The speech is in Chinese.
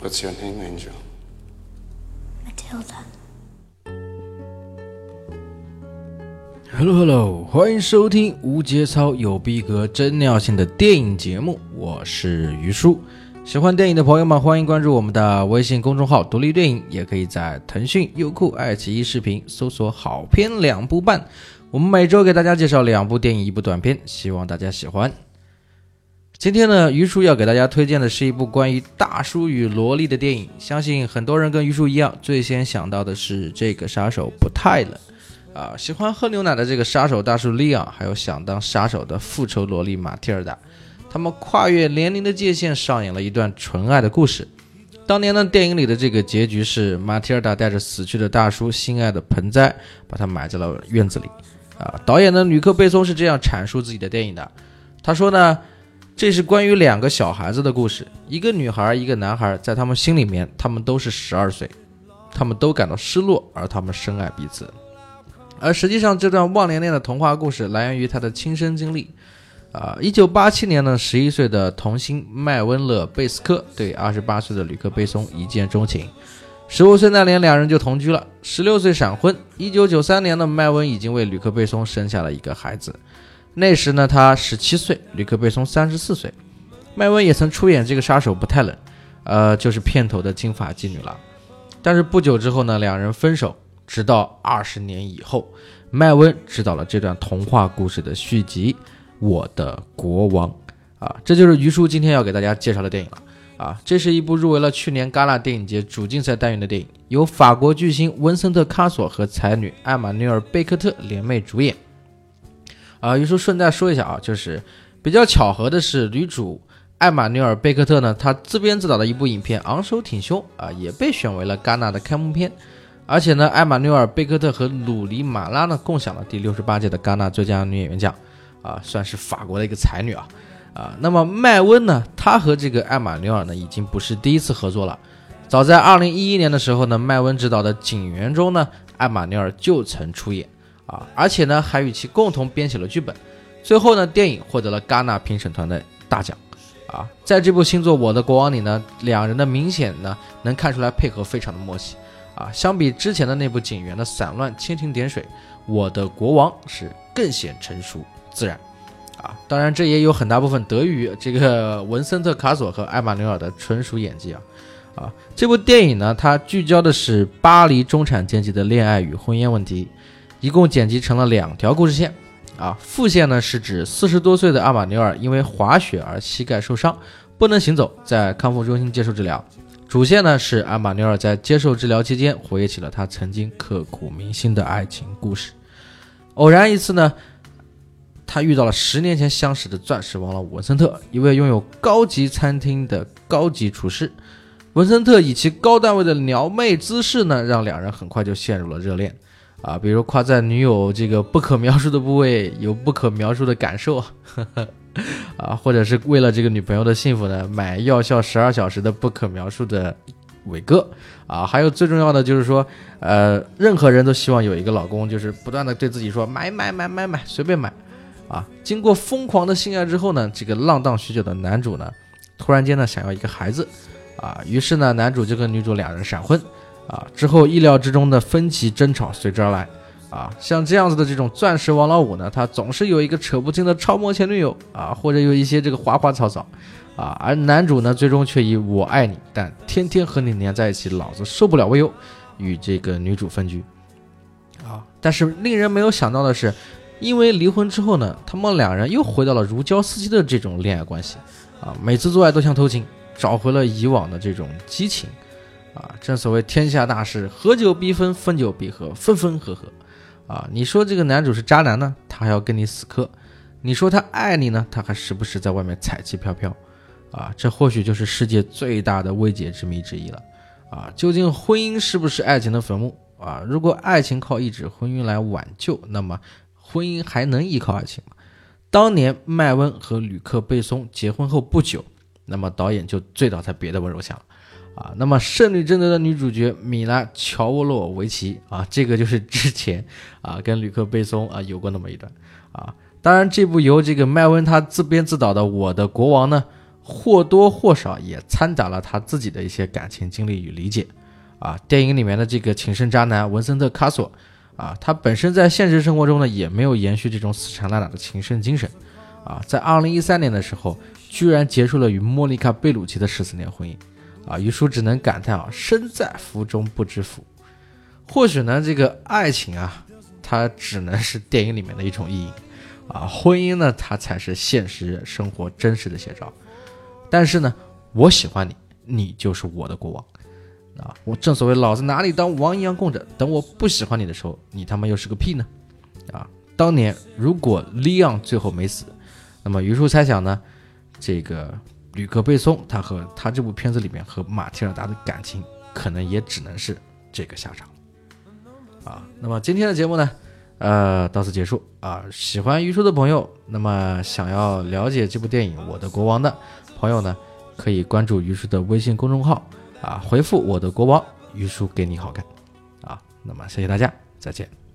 What's your name, Angel? Matilda. Hello Hello，欢迎收听无节操有逼格真尿性的电影节目，我是于叔。喜欢电影的朋友们，欢迎关注我们的微信公众号“独立电影”，也可以在腾讯、优酷、爱奇艺视频搜索“好片两部半”。我们每周给大家介绍两部电影，一部短片，希望大家喜欢。今天呢，于叔要给大家推荐的是一部关于大叔与萝莉的电影。相信很多人跟于叔一样，最先想到的是这个杀手不太冷。啊，喜欢喝牛奶的这个杀手大叔利昂，还有想当杀手的复仇萝莉马蒂尔达，他们跨越年龄的界限，上演了一段纯爱的故事。当年呢，电影里的这个结局是马蒂尔达带着死去的大叔心爱的盆栽，把他埋在了院子里。啊，导演呢，吕克贝松是这样阐述自己的电影的，他说呢，这是关于两个小孩子的故事，一个女孩，一个男孩，在他们心里面，他们都是十二岁，他们都感到失落，而他们深爱彼此。而实际上，这段忘年恋的童话故事来源于他的亲身经历。啊，一九八七年呢，十一岁的童星麦温勒贝斯科对二十八岁的吕克贝松一见钟情。十五岁那年，两人就同居了。十六岁闪婚。一九九三年呢，麦温已经为吕克贝松生下了一个孩子。那时呢，他十七岁，吕克贝松三十四岁。麦温也曾出演这个杀手不太冷，呃，就是片头的金发妓女了。但是不久之后呢，两人分手。直到二十年以后，麦温执导了这段童话故事的续集《我的国王》啊，这就是于叔今天要给大家介绍的电影了啊。这是一部入围了去年戛纳电影节主竞赛单元的电影，由法国巨星文森特·卡索和才女艾玛纽尔·贝克特联袂主演。啊，于叔顺带说一下啊，就是比较巧合的是，女主艾玛纽尔·贝克特呢，她自编自导的一部影片《昂首挺胸》啊，也被选为了戛纳的开幕片。而且呢，艾玛纽尔·贝克特和鲁尼·马拉呢共享了第六十八届的戛纳最佳女演员奖，啊，算是法国的一个才女啊，啊，那么麦温呢，她和这个艾玛纽尔呢已经不是第一次合作了，早在二零一一年的时候呢，麦温执导的《警员》中呢，艾玛纽尔就曾出演，啊，而且呢还与其共同编写了剧本，最后呢，电影获得了戛纳评审团的大奖，啊，在这部新作《我的国王》里呢，两人的明显呢能看出来配合非常的默契。啊，相比之前的那部警员的散乱蜻蜓点水，我的国王是更显成熟自然。啊，当然这也有很大部分得益于这个 文森特·卡索和艾玛纽尔的纯熟演技啊。啊，这部电影呢，它聚焦的是巴黎中产阶级的恋爱与婚姻问题，一共剪辑成了两条故事线。啊，副线呢是指四十多岁的阿玛纽尔因为滑雪而膝盖受伤，不能行走，在康复中心接受治疗。主线呢是阿玛纽尔在接受治疗期间回忆起了他曾经刻骨铭心的爱情故事。偶然一次呢，他遇到了十年前相识的钻石王老文森特，一位拥有高级餐厅的高级厨师。文森特以其高段位的撩妹姿势呢，让两人很快就陷入了热恋。啊，比如夸赞女友这个不可描述的部位有不可描述的感受。呵 呵啊，或者是为了这个女朋友的幸福呢，买药效十二小时的不可描述的伟哥啊，还有最重要的就是说，呃，任何人都希望有一个老公，就是不断的对自己说买买买买买，随便买啊。经过疯狂的性爱之后呢，这个浪荡许久的男主呢，突然间呢想要一个孩子啊，于是呢男主就跟女主两人闪婚啊，之后意料之中的分歧争吵随之而来。啊，像这样子的这种钻石王老五呢，他总是有一个扯不清的超模前女友啊，或者有一些这个花花草草啊，而男主呢，最终却以我爱你，但天天和你黏在一起，老子受不了为由，与这个女主分居。啊，但是令人没有想到的是，因为离婚之后呢，他们两人又回到了如胶似漆的这种恋爱关系啊，每次做爱都像偷情，找回了以往的这种激情啊。正所谓天下大事，合久必分，分久必合，分分合合。啊，你说这个男主是渣男呢，他还要跟你死磕；你说他爱你呢，他还时不时在外面彩旗飘飘。啊，这或许就是世界最大的未解之谜之一了。啊，究竟婚姻是不是爱情的坟墓？啊，如果爱情靠一纸婚姻来挽救，那么婚姻还能依靠爱情吗？当年麦温和吕克贝松结婚后不久，那么导演就醉倒在别的温柔乡了。啊，那么圣女贞德的女主角米拉乔沃洛维奇啊，这个就是之前啊跟吕克贝松啊有过那么一段啊。当然，这部由这个麦温他自编自导的《我的国王》呢，或多或少也掺杂了他自己的一些感情经历与理解。啊，电影里面的这个情圣渣男文森特·卡索，啊，他本身在现实生活中呢也没有延续这种死缠烂打的情圣精神。啊，在二零一三年的时候，居然结束了与莫妮卡·贝鲁奇的十四年婚姻。啊，于叔只能感叹啊，身在福中不知福。或许呢，这个爱情啊，它只能是电影里面的一种意淫。啊，婚姻呢，它才是现实生活真实的写照。但是呢，我喜欢你，你就是我的国王。啊，我正所谓老子哪里当王一样供着，等我不喜欢你的时候，你他妈又是个屁呢。啊，当年如果利昂最后没死，那么于叔猜想呢，这个吕克贝松他和他这部片子里面和马蒂尔达的感情，可能也只能是这个下场。啊，那么今天的节目呢？呃，到此结束啊！喜欢于叔的朋友，那么想要了解这部电影《我的国王》的朋友呢，可以关注于叔的微信公众号啊，回复“我的国王”，于叔给你好看啊！那么谢谢大家，再见。